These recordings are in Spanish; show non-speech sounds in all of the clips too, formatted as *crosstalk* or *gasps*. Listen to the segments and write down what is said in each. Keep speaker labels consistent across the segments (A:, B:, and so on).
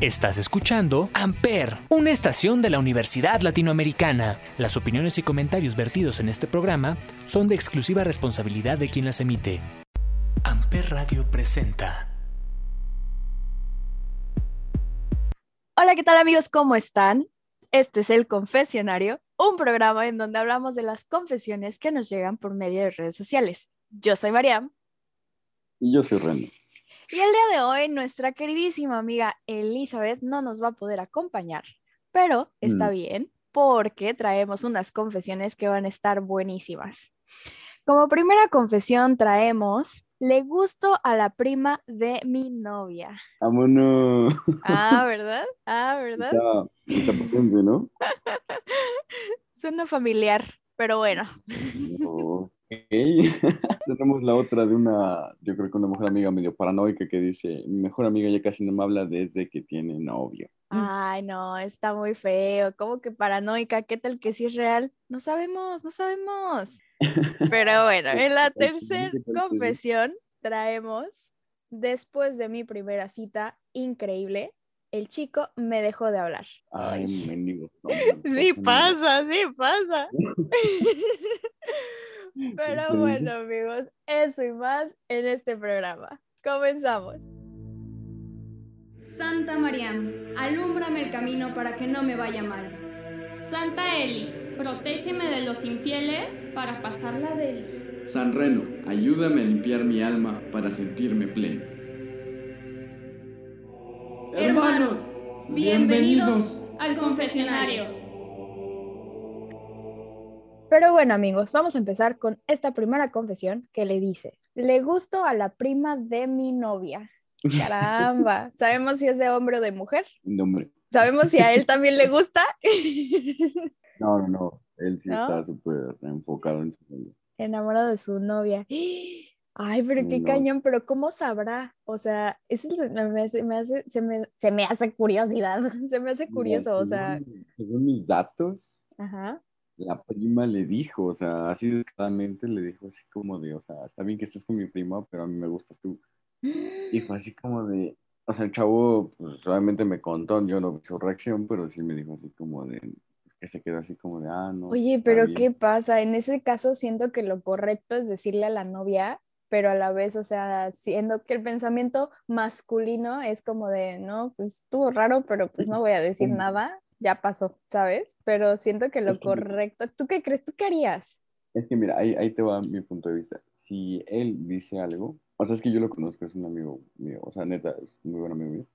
A: Estás escuchando Amper, una estación de la Universidad Latinoamericana. Las opiniones y comentarios vertidos en este programa son de exclusiva responsabilidad de quien las emite. Amper Radio presenta.
B: Hola, ¿qué tal amigos? ¿Cómo están? Este es El Confesionario, un programa en donde hablamos de las confesiones que nos llegan por medio de redes sociales. Yo soy Mariam.
C: Y yo soy Rendo.
B: Y el día de hoy nuestra queridísima amiga Elizabeth no nos va a poder acompañar, pero está
C: Mm.
B: bien porque traemos unas confesiones que van a estar buenísimas. Como primera confesión traemos, le gusto a la prima de mi novia.
C: Vámonos.
B: Ah, *laughs* ¿verdad? Ah, ¿verdad?
C: Está, está potente, ¿no? *laughs*
B: Suena familiar, pero bueno.
C: Ok. *laughs* Tenemos la otra de una, yo creo que una mejor amiga medio paranoica que dice, mi mejor amiga ya casi no me habla desde que tiene novio.
B: Ay, no, está muy feo. ¿Cómo que paranoica? ¿Qué tal que sí es real? No sabemos, no sabemos. Pero *laughs* bueno, en la tercera confesión traemos, después de mi primera cita increíble, el chico me dejó de hablar.
C: Ay. mendigo. *laughs*
B: Sí pasa, sí pasa. Pero bueno, amigos, eso y más en este programa. Comenzamos.
D: Santa Mariam, alúmbrame el camino para que no me vaya mal.
E: Santa Eli, protégeme de los infieles para pasarla de él.
F: San Reno, ayúdame a limpiar mi alma para sentirme pleno.
D: Hermanos, bienvenidos
E: Al confesionario.
B: Pero bueno, amigos, vamos a empezar con esta primera confesión que le dice, le gusto a la prima de mi novia. *laughs* Caramba, ¿sabemos si es de hombre o de mujer?
C: No, hombre.
B: ¿Sabemos si a él *laughs* también le gusta?
C: No, no, no. Él sí
B: ¿No?
C: está súper enfocado en su novio.
B: Enamorado de su novia. Ay, pero qué
C: No.
B: cañón, pero ¿cómo sabrá? O sea, eso se me hace, me hace- se, me, se me hace curiosidad, *laughs* se me hace curioso, o sea,
C: Según mis datos,
B: ajá.
C: La prima le dijo, o sea, así descaradamente le dijo así como de, o sea, está bien que estés con mi prima, pero a mí me gustas tú. Y fue así como de, o sea, el chavo, pues obviamente me contó, yo no vi su reacción, pero sí me dijo así como de, que se quedó así como de, ah, no.
B: Oye,
C: está
B: pero
C: bien".
B: ¿qué pasa? En ese caso siento que lo correcto es decirle a la novia, pero a la vez, o sea, siendo que el pensamiento masculino es como de, no, pues estuvo raro, pero pues no voy a decir
C: Mm.
B: nada, ya pasó, ¿sabes? Pero siento que lo
C: Es que mira.
B: correcto, ¿tú qué crees? ¿Tú qué harías?
C: Es que mira, ahí, ahí te va mi punto de vista. Si él dice algo, o sea, es que yo lo conozco, es un amigo mío, o sea, neta, es un muy buen amigo mío.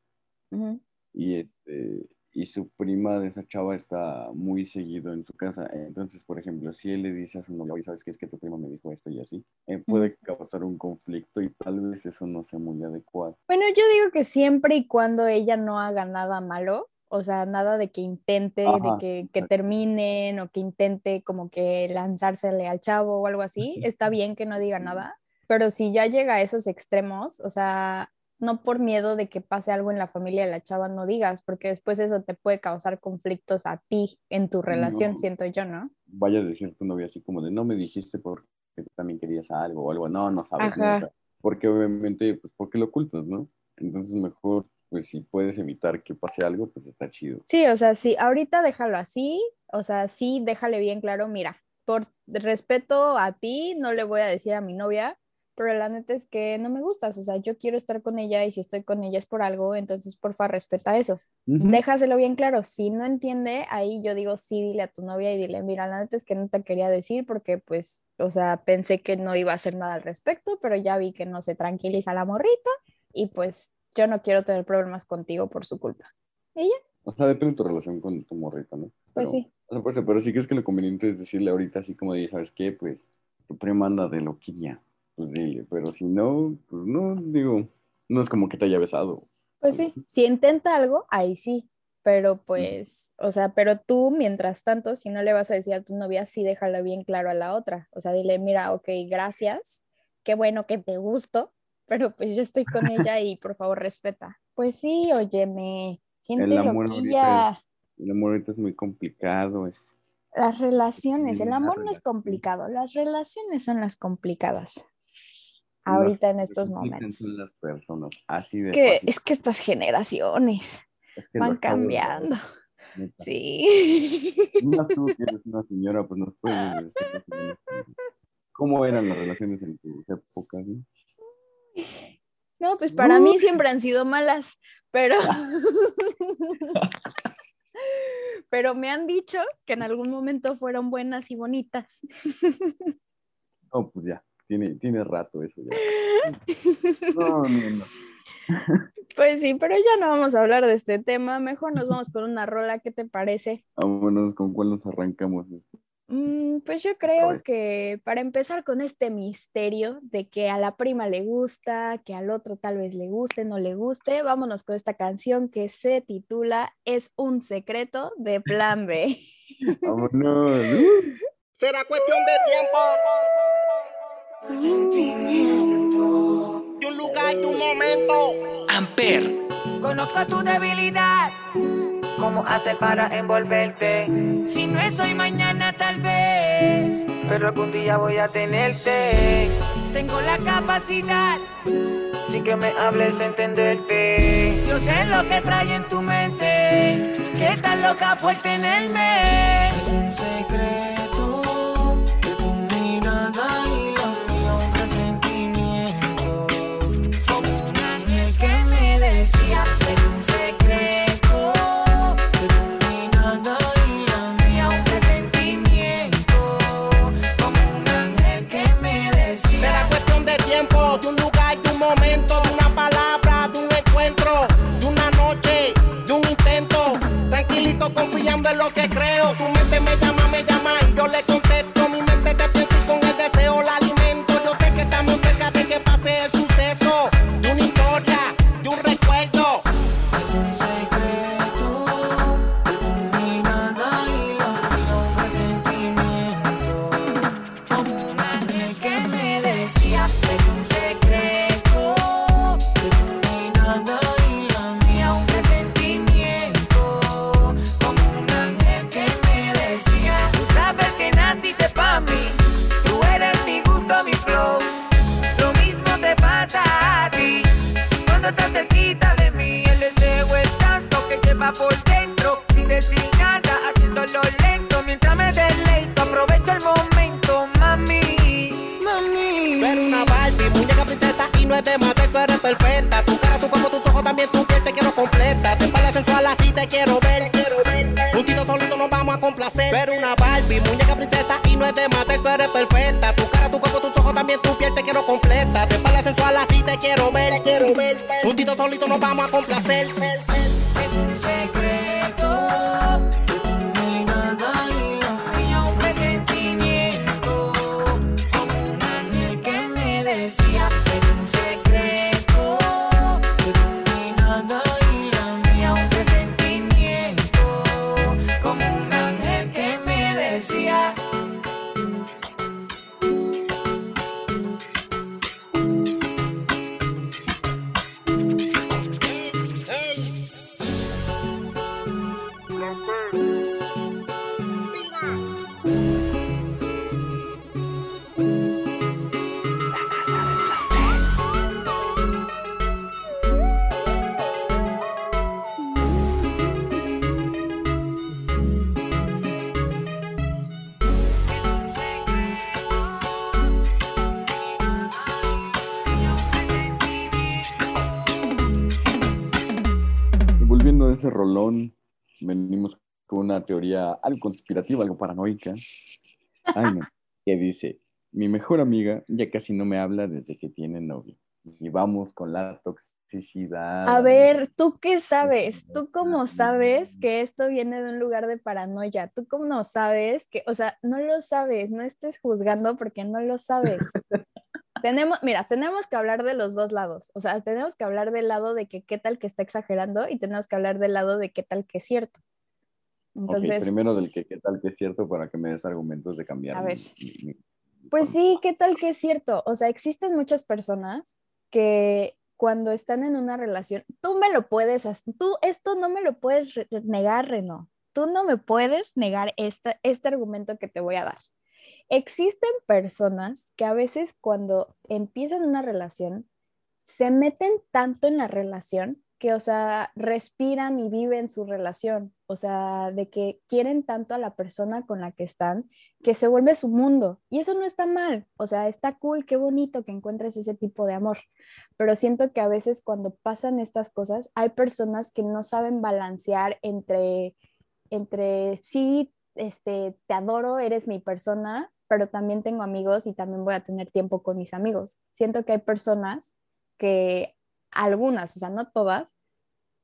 B: Ujú.
C: y este y su prima de esa chava está muy seguido en su casa. Entonces, por ejemplo, si él le dice a su novia, oye, ¿sabes qué? Es que tu prima me dijo esto y así, eh, puede causar un conflicto y tal vez eso no sea muy adecuado.
B: Bueno, yo digo que siempre y cuando ella no haga nada malo, o sea, nada de que intente, de
C: Ajá,
B: que, que
C: exacto.
B: terminen o que intente como que lanzársele al chavo o algo así, está bien que no diga nada, pero si ya llega a esos extremos, o sea, no por miedo de que pase algo en la familia de la chava, no digas, porque después eso te puede causar conflictos a ti en tu relación,
C: No.
B: siento yo, ¿no?
C: Vaya a decir tu novia así como de, no me dijiste porque tú también querías algo o algo. No, no sabes. sea, porque obviamente, pues, ¿por qué lo ocultas, no? Entonces, mejor, pues, si puedes evitar que pase algo, pues está chido.
B: Sí, o sea, sí, ahorita déjalo así, o sea, sí, déjale bien claro, mira, por respeto a ti, no le voy a decir a mi novia, pero la neta es que no me gustas, o sea, yo quiero estar con ella y si estoy con ella es por algo, entonces porfa, respeta eso. Déjaselo bien claro, si no entiende, ahí yo digo, sí, dile a tu novia y dile, mira, la neta es que no te quería decir porque pues, o sea, pensé que no iba a hacer nada al respecto, pero ya vi que no se tranquiliza la morrita y pues yo no quiero tener problemas contigo por su culpa. ¿Y ya?
C: O sea, depende de tu relación con tu morrita, ¿no?
B: Pues sí.
C: O sea, pues, pero sí crees que lo conveniente es decirle ahorita así como de, ¿sabes qué? Pues tu prima anda de loquilla. Pues dile, pero si no, pues no, digo, no es como que te haya besado.
B: Pues sí, si intenta algo, ahí sí, pero pues, o sea, pero tú mientras tanto, si no le vas a decir a tu novia, sí déjalo bien claro a la otra, o sea, dile, mira, ok, gracias, qué bueno que te gusto, pero pues yo estoy con *laughs* ella y por favor respeta. Pues sí, óyeme, gente
C: El amor
B: loquilla,
C: ahorita El amor ahorita es muy complicado, es...
B: las relaciones, el amor no es complicado, las relaciones son las complicadas.
C: Las
B: ahorita en estos momentos.
C: Son las personas, así de
B: Que es que estas generaciones.
C: Es que
B: van cambiando. Sí.
C: Más tú que eres una señora, pues nos puedes decir cómo eran las relaciones en tus épocas. ¿no?
B: No, pues para mí siempre han sido malas, pero... *laughs* pero me han dicho que en algún momento fueron buenas y bonitas.
C: No, pues ya, tiene, tiene rato eso ya. *laughs* No, no, no.
B: Pues sí, pero ya no vamos a hablar de este tema. Mejor nos vamos con una rola. ¿Qué te parece?
C: Vámonos, ¿con cuál nos arrancamos esto?
B: Mm, pues yo creo que para empezar con este misterio de que a la prima le gusta, que al otro tal vez le guste, no le guste, vámonos con esta canción que se titula Es un secreto de Plan B. *laughs*
C: Vámonos.
G: Será cuestión de tiempo. Sentimiento. De un lugar, de un momento.
A: Amper,
H: Conozco tu debilidad. ¿Cómo haces para envolverte? Si no es hoy, mañana tal vez. Pero algún día voy a tenerte. Tengo la capacidad. Sin que me hables, entenderte. Yo sé lo que trae en tu mente. Que estás loca por tenerme. Es un secreto
G: lo que una
C: teoría algo conspirativa, algo paranoica. Ay, no. Que dice, mi mejor amiga ya casi no me habla desde que tiene novio. Y vamos con la toxicidad.
B: A ver, ¿tú qué sabes? ¿Tú cómo sabes que esto viene de un lugar de paranoia? ¿Tú cómo sabes que, o sea, no lo sabes, no estés juzgando porque no lo sabes? *laughs* tenemos, mira, tenemos que hablar de los dos lados. O sea, tenemos que hablar del lado de que qué tal que está exagerando y tenemos que hablar del lado de qué tal que es cierto. Entonces,
C: primero del que qué tal que es cierto para que me des argumentos de cambiar.
B: A ver.
C: mi- mi- mi
B: Pues sí, ¿qué tal que es cierto? O sea, existen muchas personas que cuando están en una relación, tú me lo puedes, tú esto no me lo puedes re- negar, Reno. Tú no me puedes negar esta, este argumento que te voy a dar. Existen personas que a veces cuando empiezan una relación, se meten tanto en la relación que, o sea, respiran y viven su relación, o sea, de que quieren tanto a la persona con la que están que se vuelve su mundo. Y eso no está mal, o sea, está cool, qué bonito que encuentres ese tipo de amor. Pero siento que a veces cuando pasan estas cosas, hay personas que no saben balancear entre, entre sí, este, te adoro, eres mi persona, pero también tengo amigos y también voy a tener tiempo con mis amigos. Siento que hay personas que algunas, o sea, no todas,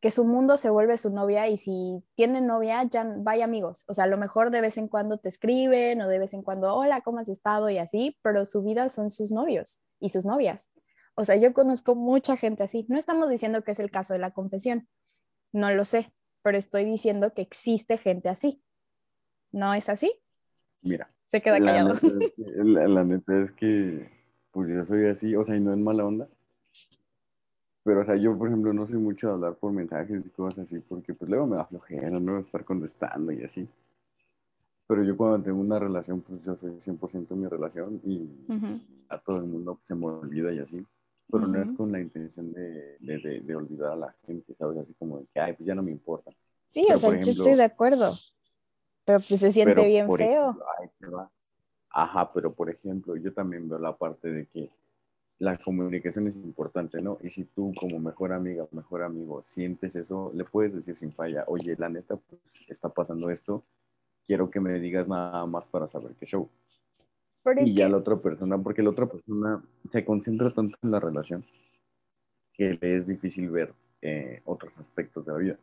B: que su mundo se vuelve su novia y si tienen novia, ya vaya amigos. O sea, a lo mejor de vez en cuando te escriben o de vez en cuando, hola, ¿cómo has estado? Y así, pero su vida son sus novios y sus novias. O sea, yo conozco mucha gente así. No estamos diciendo que es el caso de la confesión, no lo sé, pero estoy diciendo que existe gente así. ¿No es así?
C: Mira.
B: Se queda callado.
C: La la neta es que, pues yo soy así, o sea, y no en mala onda, pero, o sea, yo, por ejemplo, no soy mucho de hablar por mensajes y cosas así, porque pues luego me da flojera, ¿no? Estar contestando y así. Pero yo cuando tengo una relación, pues yo soy 100% mi relación y a todo el mundo pues, se me olvida y así. Pero no es con la intención de, de, de, olvidar a la gente, ¿sabes? Así como de que, ay, pues ya no me importa.
B: Sí, o sea, yo estoy de acuerdo. Pero pues se siente bien feo.
C: ajá, pero por ejemplo, yo también veo la parte de que la comunicación es importante, ¿no? Y si tú como mejor amiga o mejor amigo sientes eso, le puedes decir sin falla, oye, la neta, pues está pasando esto, quiero que me digas nada más para saber qué show. y ya la otra persona, porque la otra persona se concentra tanto en la relación que le es difícil ver eh, otros aspectos de la vida.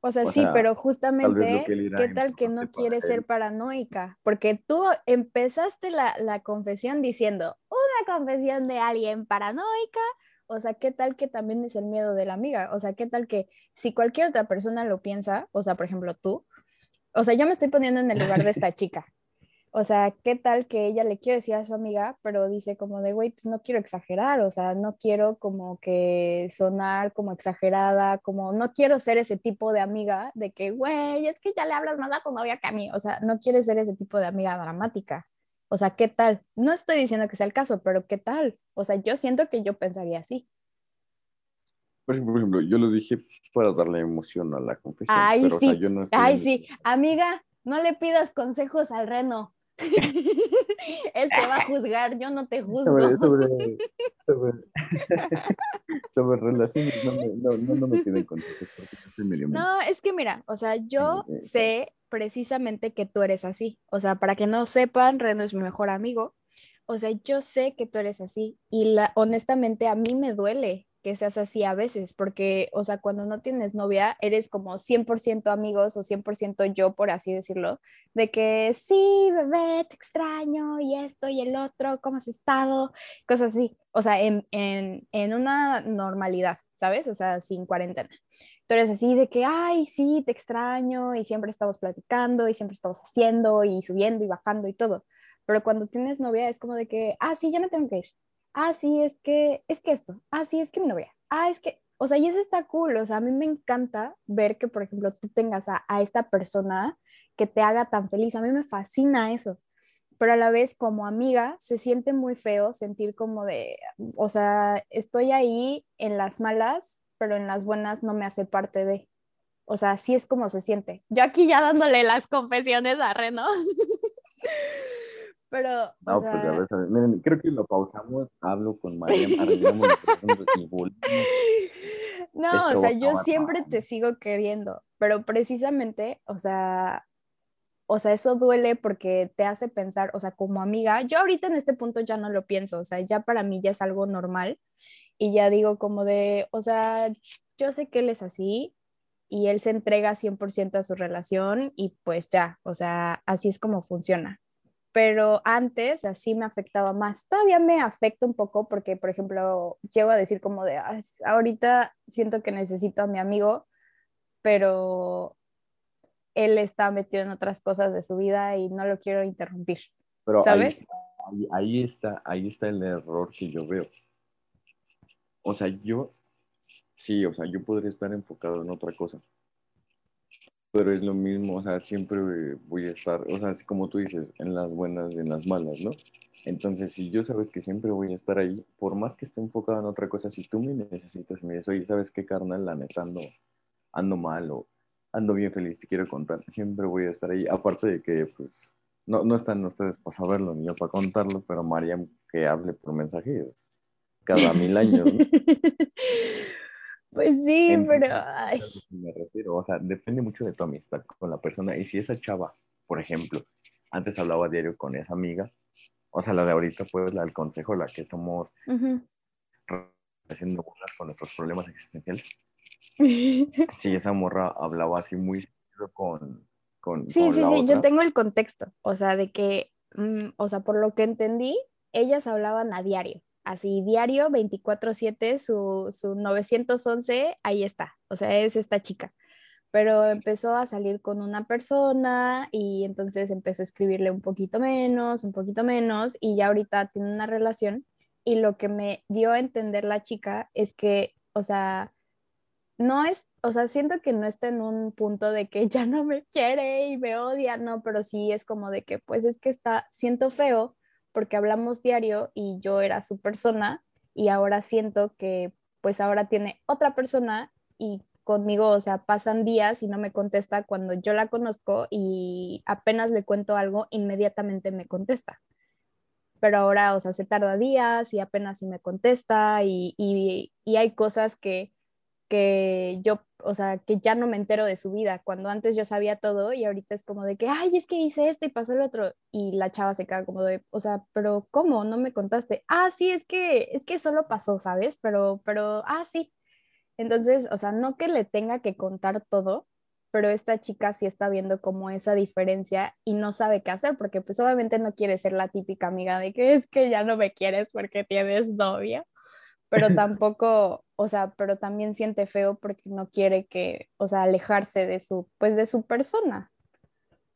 B: O sea, sí, pero justamente, ¿qué tal que no quieres ser paranoica? Porque tú empezaste la, la, confesión diciendo, una confesión de alguien paranoica, o sea, ¿qué tal que también es el miedo de la amiga? O sea, ¿qué tal que si cualquier otra persona lo piensa, o sea, por ejemplo, tú, o sea, yo me estoy poniendo en el lugar de esta *laughs* chica, o sea, ¿qué tal que ella le quiere decir a su amiga, pero dice como de, güey, pues no quiero exagerar, o sea, no quiero como que sonar como exagerada, como no quiero ser ese tipo de amiga de que, güey, es que ya le hablas más a tu novia que a mí, o sea, no quieres ser ese tipo de amiga dramática. O sea, ¿qué tal? No estoy diciendo que sea el caso, pero ¿qué tal? O sea, yo siento que yo pensaría así.
C: Por ejemplo, yo lo dije para darle emoción a la confesión.
B: Ay, pero, sí. yo no Ay, sí. Amiga, no le pidas consejos al reno. *laughs* Él te va a juzgar, yo no te juzgo.
C: Sobre, sobre, *laughs* relaciones, no me, no, no, no me piden consejos
B: No, es que mira, o sea, yo sé precisamente que tú eres así. O sea, para que no sepan, Reno es mi mejor amigo. O sea, yo sé que tú eres así y la, honestamente a mí me duele que seas así a veces, porque, o sea, cuando no tienes novia, eres como 100% amigos o 100% yo, por así decirlo, de que sí, bebé, te extraño y esto y el otro, ¿cómo has estado? Cosas así, o sea, en, en, en una normalidad, ¿sabes? O sea, sin cuarentena. Tú eres así de que, ay, sí, te extraño y siempre estamos platicando y siempre estamos haciendo y subiendo y bajando y todo. Pero cuando tienes novia es como de que, ah, sí, ya me tengo que ir. Ah, sí, es que, es que esto, ah, sí, es que mi novia, ah, es que, o sea, y eso está cool, o sea, a mí me encanta ver que, por ejemplo, tú tengas a, a esta persona que te haga tan feliz, a mí me fascina eso, pero a la vez como amiga se siente muy feo sentir como de, o sea, estoy ahí en las malas, pero en las buenas no me hace parte de. O sea, así es como se siente. Yo aquí ya dándole las confesiones a Reno. *laughs* Pero.
C: No, pues a ver, Miren, creo que lo pausamos. Hablo con María, *laughs*
B: No, o sea, yo siempre te sigo queriendo, pero precisamente, o sea, o sea, eso duele porque te hace pensar, o sea, como amiga, yo ahorita en este punto ya no lo pienso, o sea, ya para mí ya es algo normal y ya digo como de, o sea, yo sé que él es así y él se entrega 100% a su relación y pues ya, o sea, así es como funciona pero antes así me afectaba más. Todavía me afecta un poco porque, por ejemplo, llego a decir como de, ahorita siento que necesito a mi amigo, pero él está metido en otras cosas de su vida y no lo quiero interrumpir. Pero ¿sabes?
C: Ahí, ahí, está, ahí está el error que yo veo. O sea, yo, sí, o sea, yo podría estar enfocado en otra cosa. pero es lo mismo, o sea, siempre voy a estar, o sea, como tú dices, en las buenas y en las malas, ¿no? Entonces, si yo sabes que siempre voy a estar ahí, por más que esté enfocado en otra cosa, si tú me necesitas me dices, oye, ¿sabes qué, carnal? La neta ando, ando mal o ando bien feliz, te quiero contar, siempre voy a estar ahí. Aparte de que, pues, no, no están ustedes para saberlo ni yo para contarlo, pero María que hable por mensajes cada mil años. ¿no? *laughs*
B: Pues sí, pero...
C: a
B: ay,
C: me refiero, o sea, depende mucho de tu amistad con la persona. Y si esa chava, por ejemplo, antes hablaba diario con esa amiga, o sea, la de ahorita, pues la del consejo, la que estamos
B: ujú.
C: haciendo burlas con nuestros problemas existenciales. *laughs* Si esa morra hablaba así muy con, con,
B: Sí,
C: con
B: sí,
C: la
B: sí, yo tengo el contexto, o sea, de que, mm, o sea, por lo que entendí, ellas hablaban a diario, así diario, 24/7, su, su 911, ahí está, o sea, es esta chica, pero empezó a salir con una persona y entonces empezó a escribirle un poquito menos, un poquito menos, y ya ahorita tiene una relación, y lo que me dio a entender la chica es que, o sea, no es, o sea, siento que no está en un punto de que *laughs* ya no me quiere y me odia, no, pero sí es como de que, pues es que está, siento feo porque hablamos diario y yo era su persona y ahora siento que pues ahora tiene otra persona y conmigo, o sea, pasan días y no me contesta cuando yo la conozco y apenas le cuento algo, inmediatamente me contesta. Pero ahora, o sea, se tarda días y apenas si me contesta y, y, y hay cosas que que yo, o sea, que ya no me entero de su vida, cuando antes yo sabía todo y ahorita es como de que, ay, es que hice esto y pasó el otro, y la chava se queda como de, o sea, pero ¿cómo? No me contaste. Ah, sí, es que, es que solo pasó, ¿sabes? Pero, pero, ah, sí. Entonces, o sea, no que le tenga que contar todo, pero esta chica sí está viendo como esa diferencia y no sabe qué hacer, porque pues obviamente no quiere ser la típica amiga de que es que ya no me quieres porque tienes novia pero *laughs* tampoco, o sea, pero también siente feo porque no quiere que, o sea, alejarse de su, pues de su persona.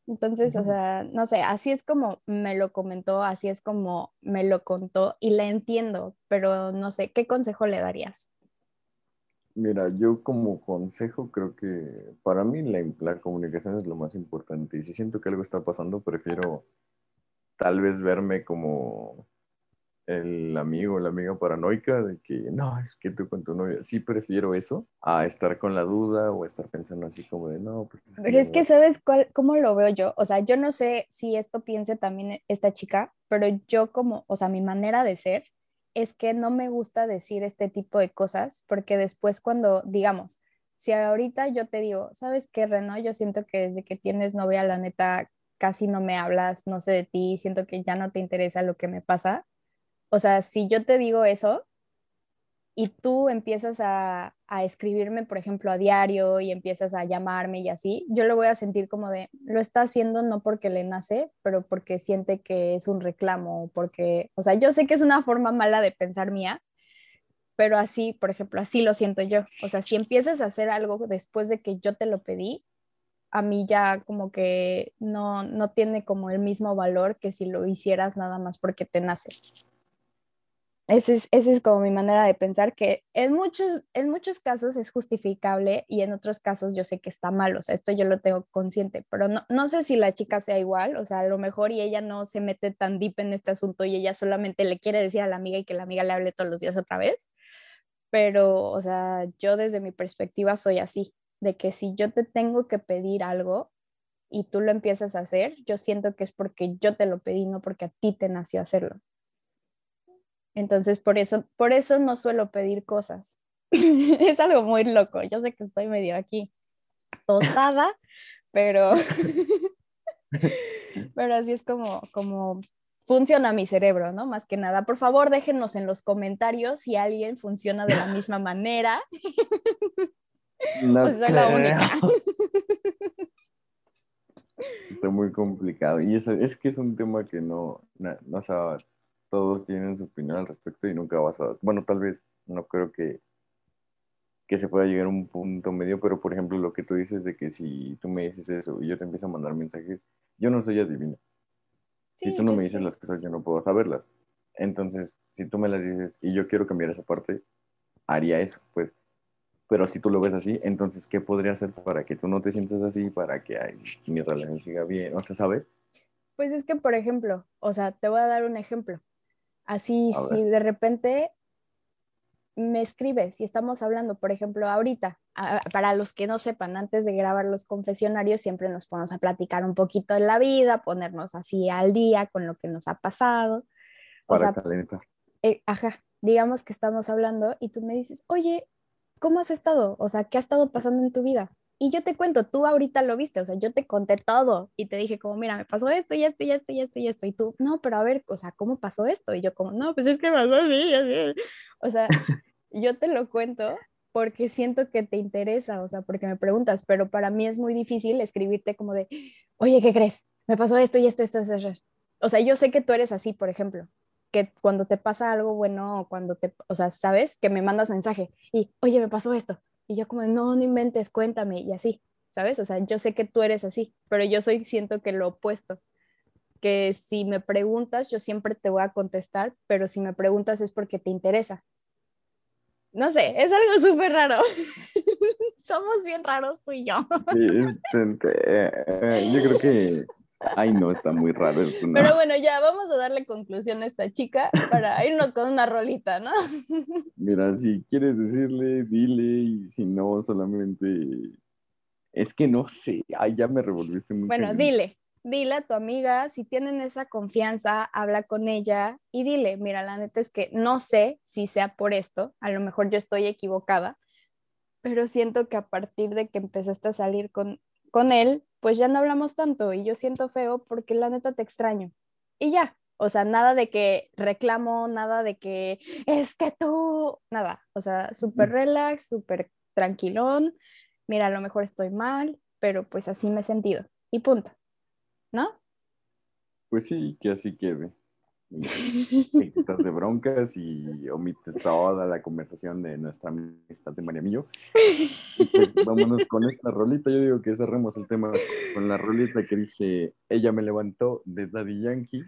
B: Entonces, o sea, no sé, así es como me lo comentó, así es como me lo contó y le entiendo, pero no sé, ¿qué consejo le darías?
C: Mira, yo como consejo creo que para mí la, la comunicación es lo más importante y si siento que algo está pasando, prefiero tal vez verme como el amigo la amiga paranoica de que no, es que tú con tu novia, sí prefiero eso a estar con la duda o estar pensando así como de no, pues es que
B: Pero es
C: ya
B: que,
C: no".
B: ¿sabes cuál, cómo lo veo yo? O sea, yo no sé si esto piense también esta chica, pero yo como, o sea, mi manera de ser es que no me gusta decir este tipo de cosas porque después cuando, digamos, si ahorita yo te digo, ¿sabes qué, Reno? Yo siento que desde que tienes novia, la neta, casi no me hablas, no sé de ti, siento que ya no te interesa lo que me pasa. O sea, si yo te digo eso y tú empiezas a, a escribirme, por ejemplo, a diario y empiezas a llamarme y así, yo lo voy a sentir como de, lo está haciendo no porque le nace, pero porque siente que es un reclamo, porque, o sea, yo sé que es una forma mala de pensar mía, pero así, por ejemplo, así lo siento yo. O sea, si empiezas a hacer algo después de que yo te lo pedí, a mí ya como que no, no tiene como el mismo valor que si lo hicieras nada más porque te nace. Esa es, ese es como mi manera de pensar que en muchos, en muchos casos es justificable y en otros casos yo sé que está mal, o sea, esto yo lo tengo consciente, pero no, no sé si la chica sea igual, o sea, a lo mejor y ella no se mete tan deep en este asunto y ella solamente le quiere decir a la amiga y que la amiga le hable todos los días otra vez, pero, o sea, yo desde mi perspectiva soy así, de que si yo te tengo que pedir algo y tú lo empiezas a hacer, yo siento que es porque yo te lo pedí, no porque a ti te nació hacerlo. Entonces, por eso, por eso no suelo pedir cosas. *laughs* es algo muy loco. Yo sé que estoy medio aquí tostada, pero, *laughs* pero así es como, como funciona mi cerebro, ¿no? Más que nada. Por favor, déjenos en los comentarios si alguien funciona de la misma manera. *laughs*
C: No
B: Pues soy la única.
C: Está muy complicado. Y eso, es que es un tema que no, no, o sea, todos tienen su opinión al respecto y nunca vas a, bueno, tal vez no creo que, que se pueda llegar a un punto medio, pero por ejemplo lo que tú dices de que si tú me dices eso y yo te empiezo a mandar mensajes, yo no soy adivino. si
B: Sí,
C: tú no me dices las cosas, yo no puedo saberlas. Entonces, si tú me las dices y yo quiero cambiar esa parte, haría eso, pues. pero si tú lo ves así, entonces, ¿qué podría hacer para que tú no te sientas así, para que ay, mi relación siga bien? O sea, ¿sabes?
B: Pues es que, por ejemplo, o sea, te voy a dar un ejemplo. Así, si de repente me escribes y estamos hablando, por ejemplo, ahorita, a- para los que no sepan, antes de grabar los confesionarios, siempre nos ponemos a platicar un poquito de la vida, ponernos así al día con lo que nos ha pasado. O
C: Para
B: sea,
C: calentar.
B: eh, ajá, digamos que estamos hablando y tú me dices, oye, ¿cómo has estado? O sea, ¿qué ha estado pasando en tu vida? Y yo te cuento, tú ahorita lo viste, o sea, yo te conté todo y te dije como, mira, me pasó esto y esto y esto y esto y esto. Y tú, no, pero a ver, o sea, ¿cómo pasó esto? Y yo como, no, pues es que pasó así, así. O sea, *laughs* yo te lo cuento porque siento que te interesa, o sea, porque me preguntas, pero para mí es muy difícil escribirte como de, oye, ¿qué crees? Me pasó esto y esto, esto, esto, esto. O sea, yo sé que tú eres así, por ejemplo, que cuando te pasa algo bueno o cuando te, o sea, sabes que me mandas mensaje y, oye, me pasó esto. Y yo como, no, no inventes, cuéntame y así, ¿sabes? O sea, yo sé que tú eres así, pero yo soy, siento que lo opuesto, que si me preguntas, yo siempre te voy a contestar, pero si me preguntas es porque te interesa. No sé, es algo súper raro. *laughs* Somos bien raros tú y yo.
C: Sí, este, eh, yo creo que, ay, no, está muy raro.
B: Pero bueno, ya vamos a darle conclusión a esta chica para irnos con una rolita, ¿no?
C: Mira, si quieres decirle, dile, y si no, solamente, es que no sé, ay, ya me revolviste mucho.
B: Bueno, dile, dile a tu amiga, si tienen esa confianza, habla con ella y dile, mira, la neta es que no sé si sea por esto, a lo mejor yo estoy equivocada, pero siento que a partir de que empezaste a salir con, con él, pues ya no hablamos tanto y yo siento feo porque la neta te extraño. Y ya, o sea, nada de que reclamo, nada de que es que tú, nada, o sea, súper relax, súper tranquilón, mira, a lo mejor estoy mal, pero pues así me he sentido y punto. ¿No?
C: Pues sí, que así quede. *laughs* Y Te quitas de *laughs* broncas y omites toda la conversación de nuestra amistad de María Millo. Pues *laughs* vámonos con esta rolita. Yo digo que cerremos el tema con la rolita que dice Ella me levantó de Daddy Yankee.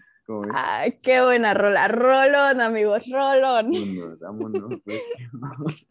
B: Ay, qué buena rola. Rolón, amigos, rolón.
C: Vámonos, vámonos. pues.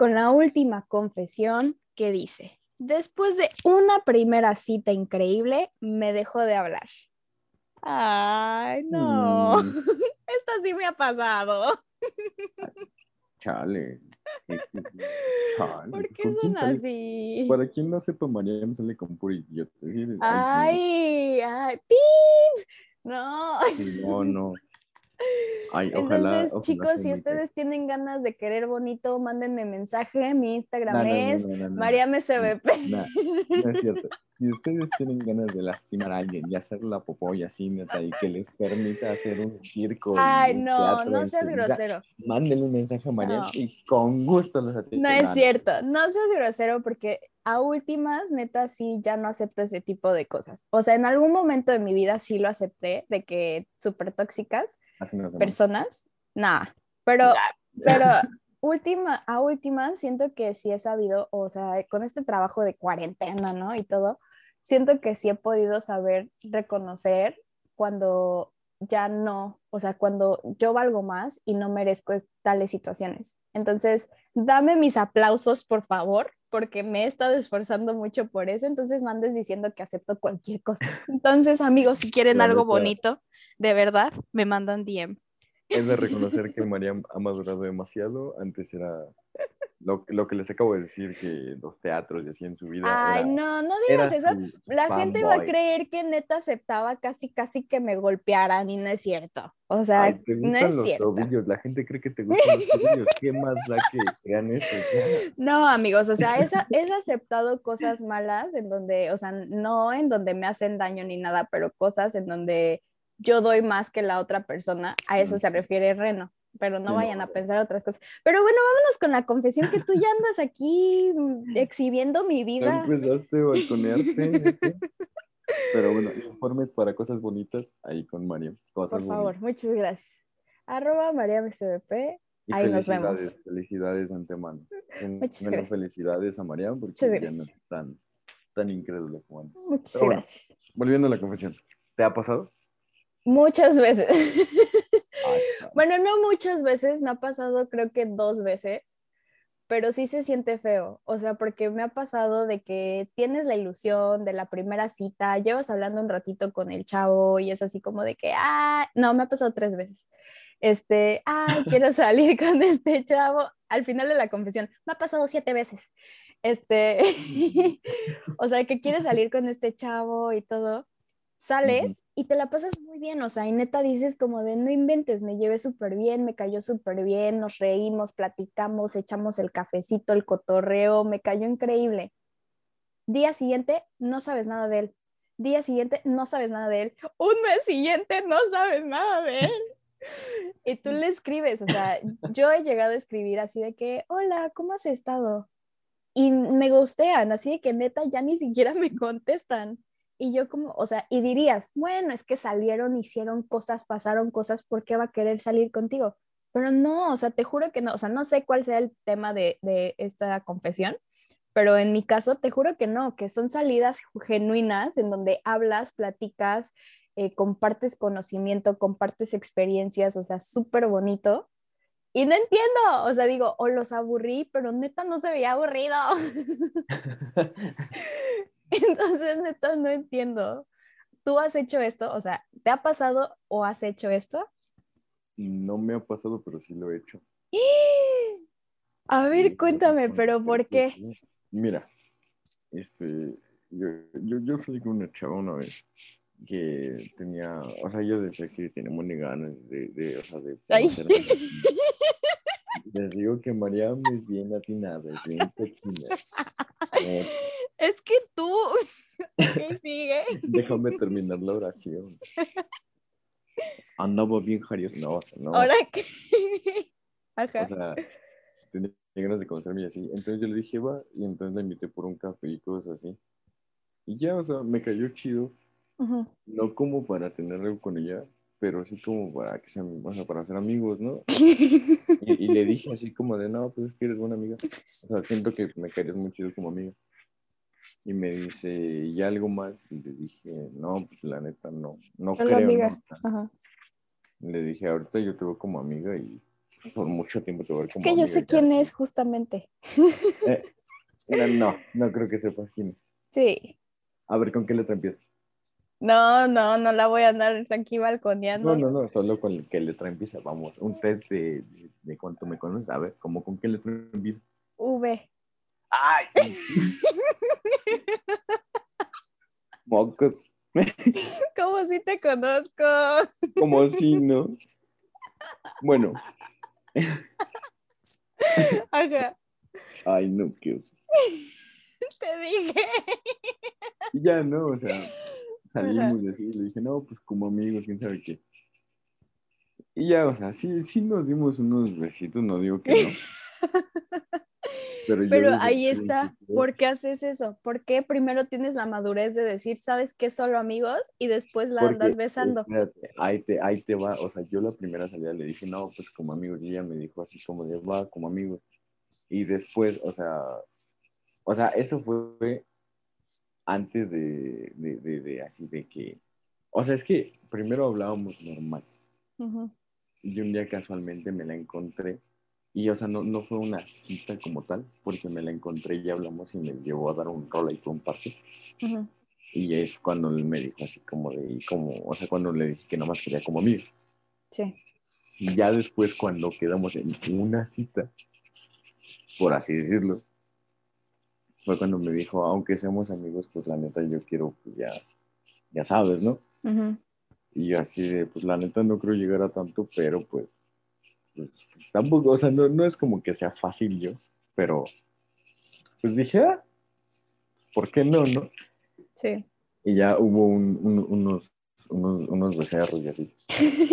B: Con la última confesión que dice, después de una primera cita increíble, me dejó de hablar. Ay, no.
C: Mm. *laughs*
B: Esto sí me ha pasado. *laughs*
C: Chale. Chale,
B: ¿Por qué
C: ¿con quién
B: son así?
C: Para quien no sepa, María me sale con puro idiota. Ay,
B: Ay, ay, ¡pip! No.
C: sí, no, no. Ay, ojalá.
B: Entonces,
C: ojalá
B: chicos, si ustedes tienen ganas de querer bonito, mándenme mensaje. Mi Instagram
C: No, no,
B: es
C: no, no.
B: MariameCBP.
C: No, es cierto. Si ustedes tienen ganas de lastimar a alguien y hacer la popó y así, neta, y que les permita hacer un circo.
B: Ay,
C: un
B: no, no seas
C: vida,
B: grosero.
C: Mándenle un mensaje a María y con gusto los atiende.
B: No es cierto, no seas grosero porque a últimas, neta, sí, ya no acepto ese tipo de cosas. O sea, en algún momento de mi vida sí lo acepté, de que súper tóxicas. Personas, nada, pero, pero *laughs* última, a últimas siento que sí he sabido, o sea, con este trabajo de cuarentena, ¿no? Y todo, siento que sí he podido saber reconocer cuando ya no, o sea, cuando yo valgo más y no merezco es- tales situaciones. Entonces, dame mis aplausos, por favor, porque me he estado esforzando mucho por eso, entonces no andes diciendo que acepto cualquier cosa. *laughs* Entonces, amigos, si quieren
C: La
B: algo
C: neta.
B: bonito, de verdad, me mandan DM.
C: Es de reconocer que María ha madurado demasiado. Antes era lo, lo que les acabo de decir, que los teatros y así en su vida.
B: Ay,
C: era-
B: no, no digas eso.
C: su-
B: La gente va a creer que neta aceptaba casi, casi que me golpearan y no es cierto. O sea,
C: Ay, te
B: no es
C: los
B: cierto.
C: tobillos. La gente cree que te gustan los tobillos. *laughs* ¿Qué más da que crean eso? *laughs*
B: No, amigos, o sea, es, es aceptado cosas malas en donde, o sea, no en donde me hacen daño ni nada, pero cosas en donde yo doy más que la otra persona. A eso se refiere Reno. Pero no
C: Sí, no,
B: vayan a
C: no.
B: pensar otras cosas. Pero bueno, vámonos con la confesión que tú ya andas aquí mm, exhibiendo mi
C: Ya
B: vida.
C: empezaste a balconearte. *laughs* Pero bueno, informes para cosas bonitas ahí con Mario. Cosas
B: Por favor,
C: bonitas.
B: muchas gracias. Arroba María MCBP.
C: Y
B: ahí nos vemos.
C: Felicidades de antemano.
B: Muchas
C: menos
B: gracias.
C: felicidades a María porque ya no es tan, tan incrédulo como antes.
B: Muchas
C: bueno.
B: gracias.
C: Volviendo a la confesión. ¿Te ha pasado?
B: Muchas veces. *laughs* Bueno, no muchas veces, me ha pasado creo que dos veces, pero sí se siente feo. O sea, porque me ha pasado de que tienes la ilusión de la primera cita, llevas hablando un ratito con el chavo y es así como de que, ah, no, me ha pasado tres veces. Este, ay, *laughs* quiero salir con este chavo. Al final de la confesión, me ha pasado siete veces. Este, *laughs* o sea, que quieres salir con este chavo y todo sales. Y te la pasas muy bien, o sea, y neta dices como de no inventes, me llevé súper bien, me cayó súper bien, nos reímos, platicamos, echamos el cafecito, el cotorreo, me cayó increíble. Día siguiente, no sabes nada de él. Día siguiente, no sabes nada de él. *laughs* Un mes siguiente, no sabes nada de él. *laughs* Y tú le escribes, o sea, yo he llegado a escribir así de que, hola, ¿cómo has estado? Y me gustean, así de que neta ya ni siquiera me contestan. Y yo como, o sea, y dirías, bueno, es que salieron, hicieron cosas, pasaron cosas, ¿por qué va a querer salir contigo? Pero no, o sea, te juro que no, o sea, no sé cuál sea el tema de, de esta confesión, pero en mi caso te juro que no, que son salidas genuinas en donde hablas, platicas, eh, compartes conocimiento, compartes experiencias, o sea, súper bonito. Y no entiendo, o sea, digo, o los aburrí, pero neta no se veía aburrido. *laughs* *laughs* Entonces, neta, no entiendo. ¿Tú has hecho esto? O sea, ¿te ha pasado o has hecho esto?
C: No me ha pasado, pero sí lo he hecho.
B: A
C: Sí,
B: ver, cuéntame, pero ¿por qué?
C: Mira, este, yo, yo, yo salí con una chava una vez que tenía, o sea, ella decía que tenía muy ganas de, de, o sea, de *laughs*
B: Ay.
C: Les digo que María es bien atinada, es bien cochina. *laughs*
B: Es que tú, *laughs* ¿qué sigue?
C: déjame terminar la oración. Andaba bien jarioso, no, o sea, no.
B: Ahora que... *laughs* Ajá.
C: O sea, tenía ganas de conocerme y así. Entonces yo le dije, va, y entonces la invité por un café y cosas así. Y ya, o sea, me cayó chido. No como para tener algo con ella, pero sí como para que sean, o sea, para ser amigos, ¿no? *laughs* Y, y le dije así como de, no, pues es que eres buena amiga. O sea, siento que me caerías muy chido como amiga. Y me dice, ¿y algo más? Y le dije, no, pues la neta no, no creo,
B: amiga.
C: Le dije, ahorita yo te veo como amiga y por mucho tiempo te voy a ver como
B: Que yo
C: amigo
B: sé quién es justamente.
C: Eh, no, no, creo que sepas quién es.
B: Sí.
C: A ver, ¿con qué letra empieza?
B: No, no, no la voy a andar aquí balconeando.
C: No, no, no, solo con qué letra empieza. Vamos, un test de, de, de cuánto me conoces. A ver, ¿cómo con qué letra empieza?
B: V.
C: ¡Ay! *laughs* Mocos, *laughs*
B: ¿Cómo si te conozco?
C: como si, ¿no? Bueno,
B: Ajá.
C: ay, no, qué.
B: Te dije.
C: Y ya, ¿no? O sea, salimos y así, le dije, no, pues como amigos, quién sabe qué. Y ya, o sea, sí, sí nos dimos unos besitos, no digo que no. *laughs* Pero,
B: ahí está. ¿Por qué haces eso? ¿Por qué primero tienes la madurez de decir, sabes que solo amigos y después la
C: Porque,
B: andas besando?
C: espérate, ahí te, ahí te va, o sea, yo la primera salida le dije, no, pues como amigos, y ella me dijo así como de, va, como amigos. Y después, o sea, o sea, eso fue antes de, de, de, de así de que, o sea, es que primero hablábamos normal,
B: Ujú.
C: y un día casualmente me la encontré, y o sea, no, no fue una cita como tal, porque me la encontré y hablamos y me llevó a dar un rol ahí por un parque.
B: Ujú.
C: Y es cuando él me dijo así como de, como, o sea, cuando le dije que nada más quería como amigo.
B: Sí.
C: Y ya después, cuando quedamos en una cita, por así decirlo, fue cuando me dijo, aunque seamos amigos, pues la neta yo quiero, pues ya, ya sabes, ¿no?
B: Ujú.
C: Y yo así de, pues la neta no creo llegar a tanto, pero pues, pues, pues, tampoco, o sea, no, no es como que sea fácil yo, pero pues dije, ah, ¿por qué no, no?
B: Sí.
C: Y ya hubo un- un- unos, unos, unos becerros y así,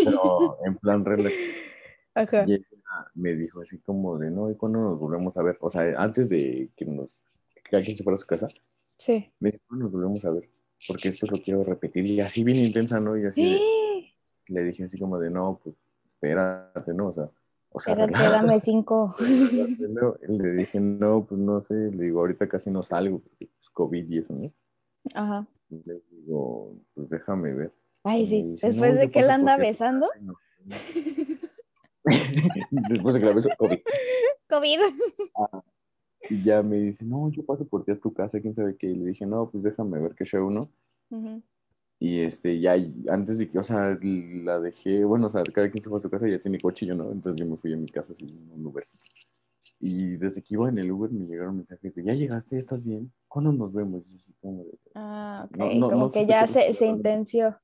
C: pero *laughs* en plan relax.
B: Ajá.
C: Y ella me dijo así como de, no, ¿y cuándo nos volvemos a ver? O sea, antes de que nos, que cada quien se fuera a su casa,
B: Sí.
C: me dijo, ¿cuándo nos volvemos a ver? Porque esto lo quiero repetir. Y así bien intensa, ¿no? Y así de- *gasps* le dije así como de, no, pues, espérate, ¿no? O sea, o sea,
B: Espérate, dame cinco. *laughs*
C: le dije, no, pues no sé, le digo, ahorita casi no salgo, porque pues, COVID y eso, ¿no?
B: Ajá.
C: Le digo, pues déjame ver.
B: Ay, sí.
C: dice,
B: Después
C: "No,
B: de que él anda besando.
C: no- *laughs* Después de que la beso, COVID. *laughs*
B: COVID.
C: Y ya me dice, no, yo paso por ti a tu casa, quién sabe qué. Y le dije, no, pues déjame ver qué show, ¿no?
B: Ujú.
C: Y este, ya antes de que, o sea, la dejé, bueno, o sea, cada quien se fue a su casa, ya tiene coche y yo no, entonces yo me fui a mi casa en un Uber. Y desde que iba en el Uber me llegaron mensajes de, ya llegaste, ¿estás bien? ¿Cuándo nos vemos? Y como de,
B: Ah, ok.
C: No, no,
B: como
C: no
B: que ya se, se intenció.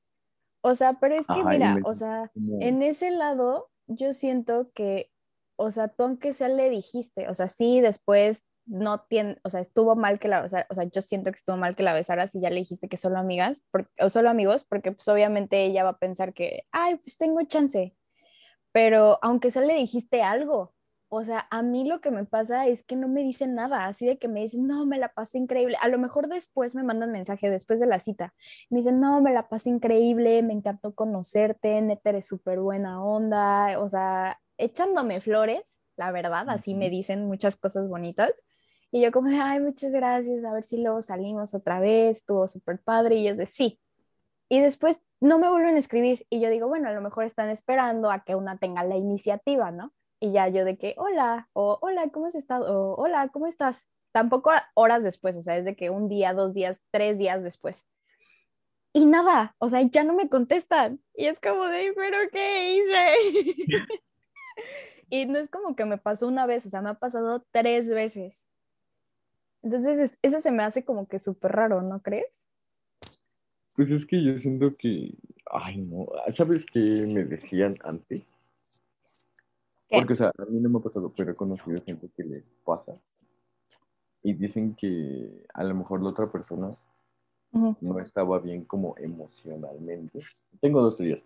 B: O sea, pero es que
C: Ajá, y
B: mira,
C: me
B: o sea,
C: como-
B: en ese lado yo siento que, o sea, tú aunque sea le dijiste, o sea, sí, después no tiene, o sea, estuvo mal que la besara, o sea, yo siento que estuvo mal que la besaras y ya le dijiste que solo amigas, por- o solo amigos, porque pues obviamente ella va a pensar que, ay, pues tengo chance, pero aunque sea le dijiste algo, o sea, a mí lo que me pasa es que no me dicen nada, así de que me dicen, no, me la pasé increíble. A lo mejor después me mandan mensaje después de la cita. Me dicen, no, me la pasé increíble, me encantó conocerte, neta eres súper buena onda, o sea, echándome flores, la verdad, así me dicen muchas cosas bonitas. Y yo como de, ay, muchas gracias, a ver si luego salimos otra vez, estuvo súper padre. Y ellos de, sí. Y después no me vuelven a escribir. Y yo digo, bueno, a lo mejor están esperando a que una tenga la iniciativa, ¿no? Y ya yo de que, hola, o hola, ¿cómo has estado? O hola, ¿cómo estás? Tampoco horas después, o sea, es de que un día, dos días, tres días después. Y nada, o sea, ya no me contestan. Y es como de, ¿pero qué hice? *laughs* y no es como que me pasó una vez, o sea, me ha pasado tres veces. Entonces, es- eso se me hace como que súper raro, ¿no crees?
C: Pues es que yo siento que, ay, no, ¿sabes qué me decían antes?
B: ¿Qué?
C: Porque, o sea, a mí no me ha pasado, pero he conocido gente que les pasa. Y dicen que a lo mejor la otra persona no estaba bien como emocionalmente. Tengo dos teorías.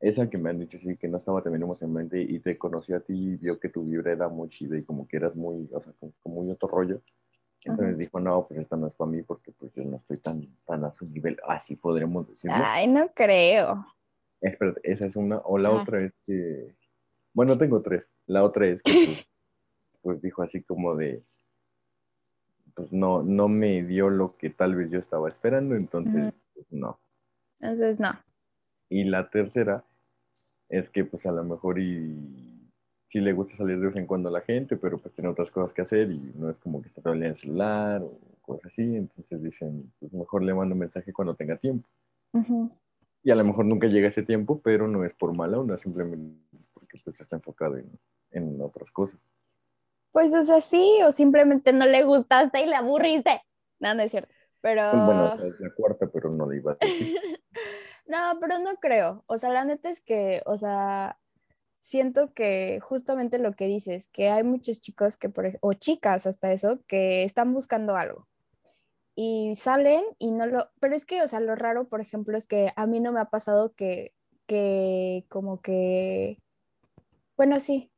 C: Esa que me han dicho sí, que no estaba también emocionalmente y te conoció a ti y vio que tu vibra era muy chida y como que eras muy, o sea, como, como muy otro rollo. Entonces dijo, no, pues esta no es para mí porque pues yo no estoy tan, tan a su nivel, así podremos decirlo.
B: Ay, no creo.
C: Espérate, esa es una. O la
B: Ajá.
C: otra es que. Bueno, tengo tres. La otra es que, pues, pues, dijo así como de. Pues no, no me dio lo que tal vez yo estaba esperando, entonces, pues, no.
B: Entonces, no.
C: Y la tercera es que, pues, a lo mejor y. sí le gusta salir de vez en cuando a la gente, pero pues tiene otras cosas que hacer y no es como que está todo el día en el celular o cosas así. Entonces dicen, pues mejor le mando un mensaje cuando tenga tiempo.
B: Ujú.
C: Y a lo mejor nunca llega ese tiempo, pero no es por mala onda, simplemente porque pues está enfocado en, en otras cosas.
B: Pues, o sea, sí, o simplemente no le gustaste y le aburriste. No, no es cierto. Pero.
C: Bueno, o sea, es la cuarta, pero no le iba a decir. *laughs*
B: No, pero no creo. O sea, la neta es que, o sea, siento que justamente lo que dices, que hay muchos chicos que, por, o chicas hasta eso, que están buscando algo. Y salen y no lo, pero es que, o sea, lo raro, por ejemplo, es que a mí no me ha pasado que, que como que, bueno, sí,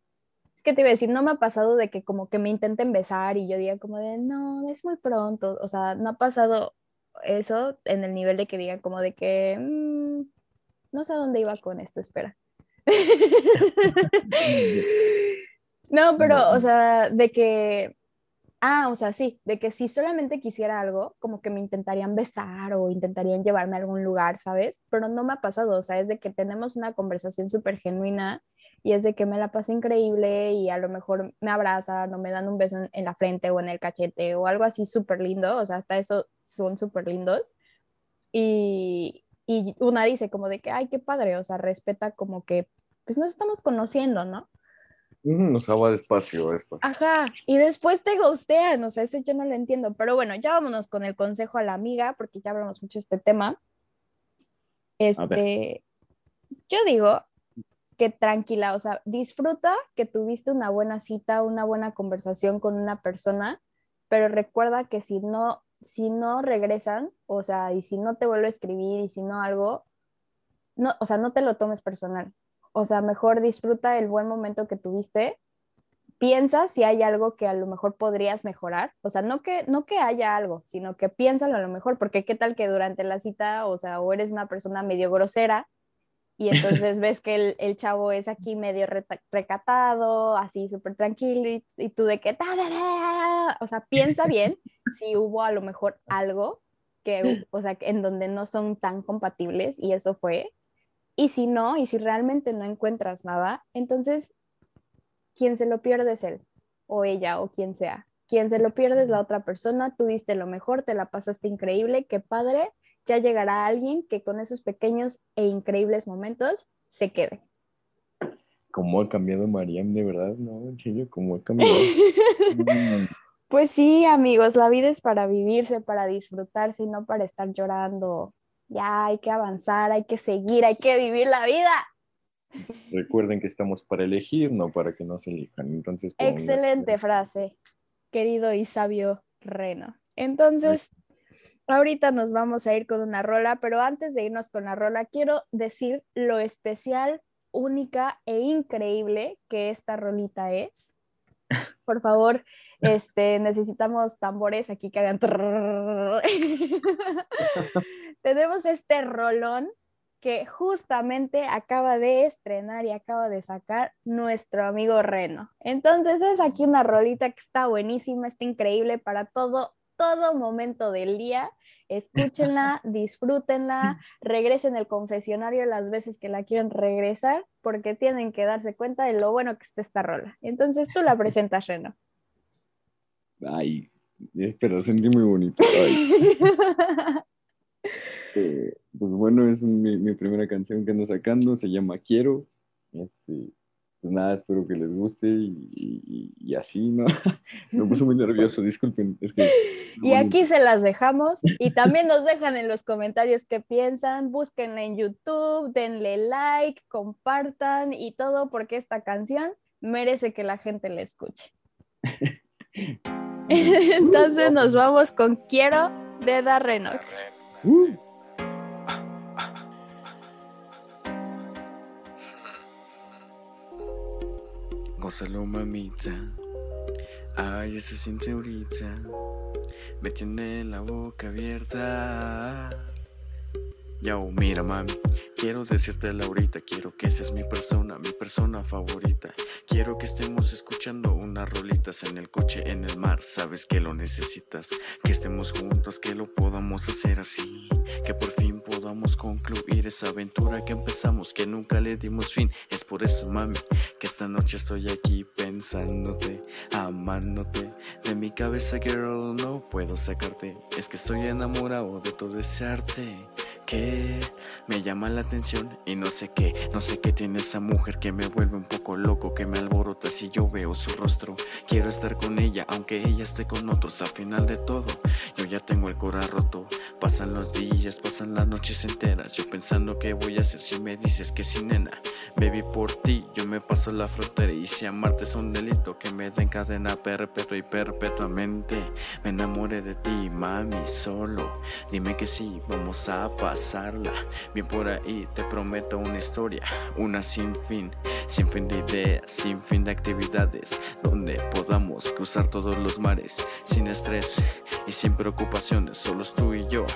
B: es que te iba a decir, no me ha pasado de que como que me intenten besar y yo diga como de, no, es muy pronto, o sea, no ha pasado eso en el nivel de que digan como de que, "Mm, no sé a dónde iba con esto, espera. *laughs* No, pero, o sea, de que, ah, o sea, sí, de que si solamente quisiera algo, como que me intentarían besar o intentarían llevarme a algún lugar, ¿sabes? Pero no me ha pasado, o sea, es de que tenemos una conversación súper genuina y es de que me la pasa increíble y a lo mejor me abrazan o me dan un beso en, en la frente o en el cachete o algo así súper lindo, o sea, hasta eso son súper lindos. Y, y una dice como de que, ay, qué padre, o sea, respeta como que, pues nos estamos conociendo, ¿no?
C: O sea, va despacio, despacio.
B: Ajá, y después te ghostean, o sea, eso yo no lo entiendo, pero bueno, ya vámonos con el consejo a la amiga, porque ya hablamos mucho de este tema. Este, yo digo que tranquila, o sea, disfruta que tuviste una buena cita, una buena conversación con una persona, pero recuerda que si no, si no regresan, o sea, y si no te vuelve a escribir y si no algo, no, o sea, no te lo tomes personal. O sea, mejor disfruta el buen momento que tuviste piensa si hay algo que a lo mejor podrías mejorar, o sea, no que, no que haya algo, sino que piénsalo a lo mejor, porque qué tal que durante la cita, o sea, o eres una persona medio grosera y entonces ves que el, el chavo es aquí medio recatado, así súper tranquilo y, y tú de que, "Ta, ta, ta", o sea, piensa bien si hubo a lo mejor algo que, o sea, en donde no son tan compatibles y eso fue. Y si no, y si realmente no encuentras nada, entonces quien se lo pierde es él o ella o quien sea. Quien se lo pierde es la otra persona, tú diste lo mejor, te la pasaste increíble, qué padre, ya llegará alguien que con esos pequeños e increíbles momentos se quede.
C: ¿Cómo ha cambiado Mariam, de verdad? No, en serio, ¿cómo ha cambiado? *laughs*
B: Pues sí, amigos, la vida es para vivirse, para disfrutarse y no para estar llorando. Ya hay que avanzar, hay que seguir, hay que vivir la vida.
C: Recuerden que estamos para elegir, no para que nos elijan. Entonces,
B: Excelente frase, querido y sabio Reno. Entonces, ahorita nos vamos a ir con una rola, pero antes de irnos con la rola, quiero decir lo especial, única e increíble que esta rolita es. Por favor, *laughs* este, necesitamos tambores aquí que hagan. Tenemos este rolón que justamente acaba de estrenar y acaba de sacar nuestro amigo Reno. Entonces es aquí una rolita que está buenísima, está increíble para todo, todo momento del día. Escúchenla, *laughs* disfrútenla, regresen el confesionario las veces que la quieran regresar, porque tienen que darse cuenta de lo bueno que está esta rola. Entonces tú la presentas, Reno.
C: Ay, eh, pero sentí muy bonito. *laughs* Eh, pues bueno, es mi, mi primera canción que ando sacando, se llama Quiero. Este, pues nada, espero que les guste y, y- y así, ¿no? *laughs* Me puse muy nervioso, disculpen, es que...
B: Y aquí se las dejamos y también nos dejan en los comentarios qué piensan, búsquenla en YouTube, denle like, compartan y todo porque esta canción merece que la gente la escuche. *laughs* *laughs* Entonces nos vamos con Quiero de Da Renox.
C: Uh,
F: Gózalo, mamita. Ay, esa siente ahorita. Me tiene la boca abierta. Yo, mira, mami. Quiero decirte ahorita, quiero que seas mi persona, mi persona favorita. Quiero que estemos escuchando unas rolitas en el coche, en el mar, sabes que lo necesitas. Que estemos juntos, que lo podamos hacer así. que por fin podamos concluir esa aventura que empezamos, que nunca le dimos fin. Es por eso, mami, que esta noche estoy aquí pensándote, amándote. De mi cabeza, girl, no puedo sacarte. Es que estoy enamorado de todo ese que me llama la atención y no sé qué, no sé qué tiene esa mujer que me vuelve un poco loco, que me alborota si yo veo su rostro. Quiero estar con ella, aunque ella esté con otros. Al final de todo, yo ya tengo el corazón roto. Pasan los días, pasan las noches enteras. Yo pensando qué voy a hacer si me dices que sí, nena. Baby, por ti, yo me paso la frontera. Y si amarte es un delito que me den cadena perpetua y perpetuamente. Me enamoré de ti, mami, solo. Dime que sí, vamos a pasarla. Bien por ahí, te prometo una historia. Una sin fin, sin fin de ideas, sin fin de actividades. Donde podamos cruzar todos los mares. Sin estrés y sin preocupaciones, solos tú y yo.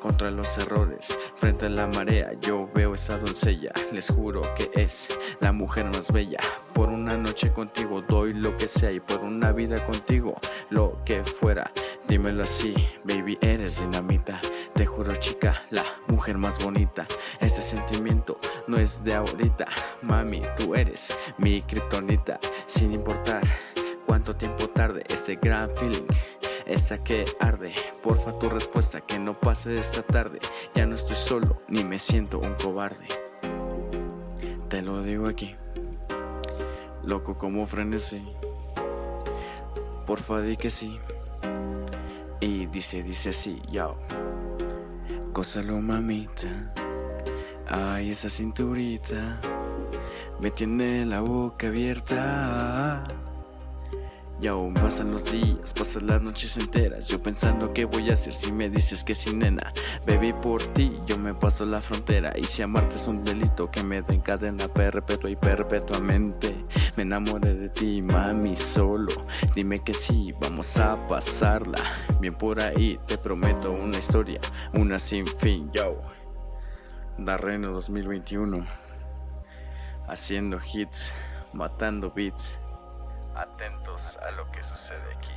F: Contra los errores, frente a la marea, yo veo esa doncella. Les juro que es la mujer más bella. Por una noche contigo doy lo que sea y por una vida contigo lo que fuera. Dímelo así, baby, eres dinamita. Te juro, chica, la mujer más bonita. Este sentimiento no es de ahorita. Mami, tú eres mi kriptonita. Sin importar cuánto tiempo tarde, este gran feeling esa que arde. Porfa tu respuesta que no pase esta tarde. Ya no estoy solo ni me siento un cobarde. Te lo digo aquí, loco como frenesí. Porfa di que sí. Y dice, dice así, yo. Gózalo mamita. Ay, esa cinturita me tiene la boca abierta. Y aún pasan los días, pasan las noches enteras. Yo pensando qué voy a hacer si me dices que sí nena. Baby por ti yo me paso la frontera. Y si amarte es un delito que me den cadena perpetua y perpetuamente. Me enamoré de ti mami solo. Dime que sí, vamos a pasarla. Bien por ahí te prometo una historia Una sin fin, yo Darreno 2021 Haciendo hits, matando beats atentos a lo que sucede aquí.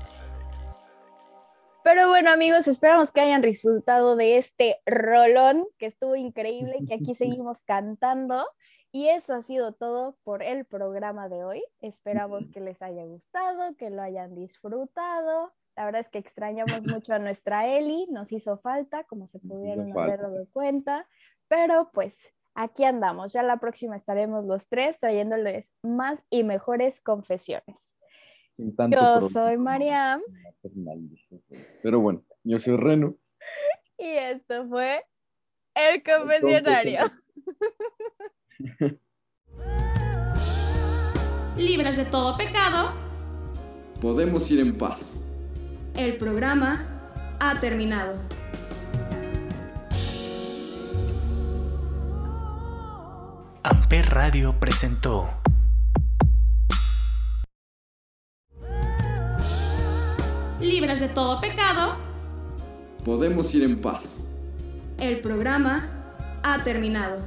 B: Pero bueno, amigos, esperamos que hayan disfrutado de este rolón que estuvo increíble, que aquí *laughs* seguimos cantando. Y eso ha sido todo por el programa de hoy. Esperamos que les haya gustado, que lo hayan disfrutado. La verdad es que extrañamos mucho a nuestra Eli, nos hizo falta, como se pudieron haber dado cuenta, pero pues aquí andamos. Ya la próxima estaremos los tres trayéndoles más y mejores confesiones.
C: Sin tanto
B: Yo
C: problema.
B: soy Mariam
C: Pero bueno, yo soy Reno.
B: y esto fue El Confesionario. *laughs*
E: Libres de todo pecado,
F: Podemos ir en paz.
D: El programa ha terminado.
A: Radio presentó
E: libres de todo pecado,
F: Podemos ir en paz.
D: El programa ha terminado.